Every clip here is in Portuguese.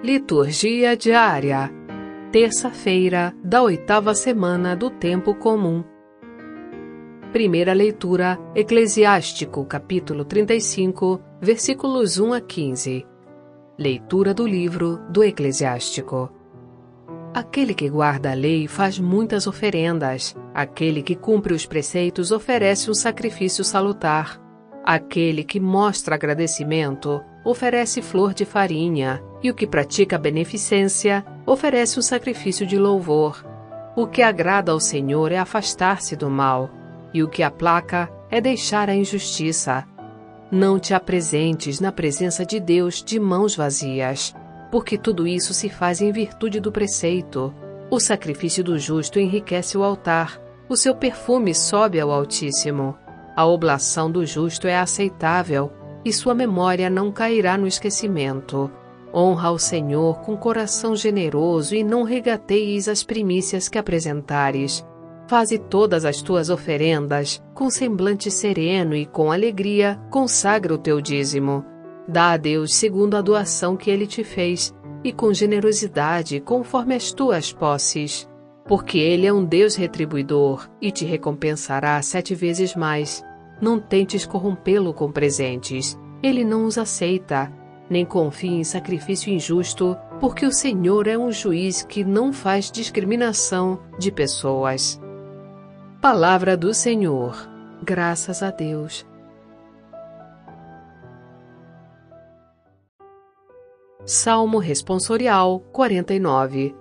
Liturgia diária. Terça-feira da oitava semana do tempo comum. Primeira leitura: Eclesiástico, capítulo 35, versículos 1 a 15. Leitura do livro do Eclesiástico. Aquele que guarda a lei faz muitas oferendas. Aquele que cumpre os preceitos oferece um sacrifício salutar. Aquele que mostra agradecimento oferece flor de farinha, e o que pratica beneficência oferece um sacrifício de louvor. O que agrada ao Senhor é afastar-se do mal, e o que aplaca é deixar a injustiça. Não te apresentes na presença de Deus de mãos vazias, porque tudo isso se faz em virtude do preceito. O sacrifício do justo enriquece o altar, o seu perfume sobe ao Altíssimo. A oblação do justo é aceitável, e sua memória não cairá no esquecimento. Honra ao Senhor com coração generoso e não regateis as primícias que apresentares. Faze todas as tuas oferendas, com semblante sereno e com alegria, consagra o teu dízimo. Dá a Deus segundo a doação que ele te fez, e com generosidade, conforme as tuas posses. Porque ele é um Deus retribuidor e te recompensará sete vezes mais. Não tentes corrompê-lo com presentes. Ele não os aceita. Nem confie em sacrifício injusto, porque o Senhor é um juiz que não faz discriminação de pessoas. Palavra do Senhor. Graças a Deus. Salmo Responsorial 49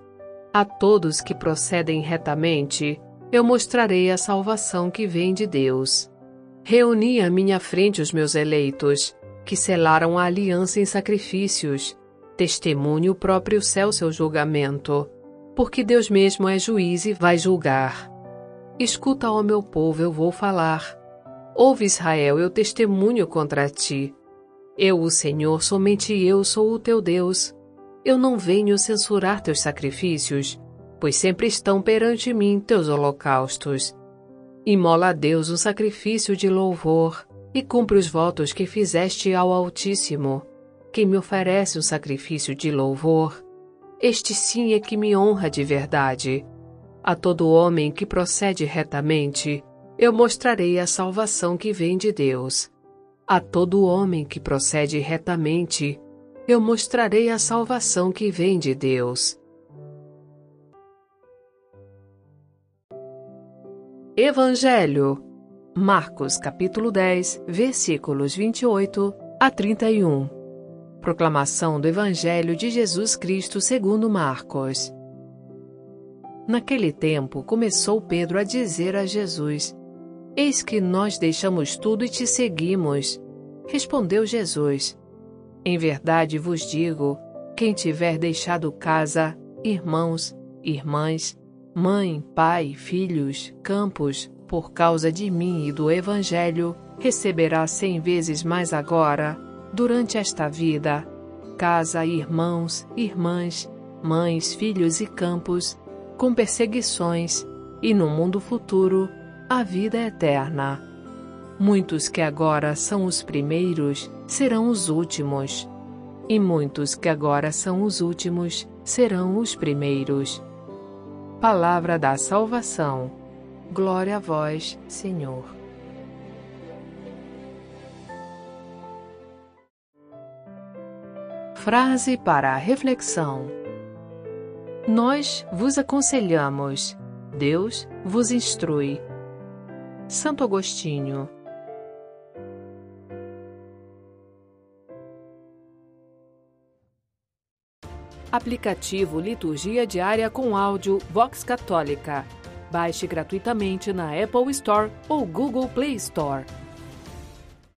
A todos que procedem retamente, eu mostrarei a salvação que vem de Deus. Reuni à minha frente os meus eleitos, que selaram a aliança em sacrifícios. Testemunhe o próprio céu seu julgamento, porque Deus mesmo é juiz e vai julgar. Escuta, ó meu povo, eu vou falar. Ouve, Israel, eu testemunho contra ti. Eu, o Senhor, somente eu sou o teu Deus. Eu não venho censurar teus sacrifícios, pois sempre estão perante mim teus holocaustos. Imola a Deus um sacrifício de louvor e cumpre os votos que fizeste ao Altíssimo. Quem me oferece um sacrifício de louvor, este sim é que me honra de verdade. A todo homem que procede retamente, eu mostrarei a salvação que vem de Deus. A todo homem que procede retamente, eu mostrarei a salvação que vem de Deus. Evangelho. Marcos capítulo 10, versículos 28 a 31. Proclamação do Evangelho de Jesus Cristo segundo Marcos. Naquele tempo começou Pedro a dizer a Jesus: Eis que nós deixamos tudo e te seguimos. Respondeu Jesus: Em verdade vos digo: quem tiver deixado casa, irmãos, irmãs, mãe, pai, filhos, campos, por causa de mim e do Evangelho, receberá cem vezes mais agora, durante esta vida, casa, irmãos, irmãs, mães, filhos e campos, com perseguições, e no mundo futuro, a vida eterna. Muitos que agora são os primeiros serão os últimos, e muitos que agora são os últimos serão os primeiros. Palavra da salvação. Glória a vós, Senhor. Frase para a reflexão. Nós vos aconselhamos, Deus vos instrui. Santo Agostinho. Aplicativo Liturgia Diária com áudio Vox Católica. Baixe gratuitamente na Apple Store ou Google Play Store.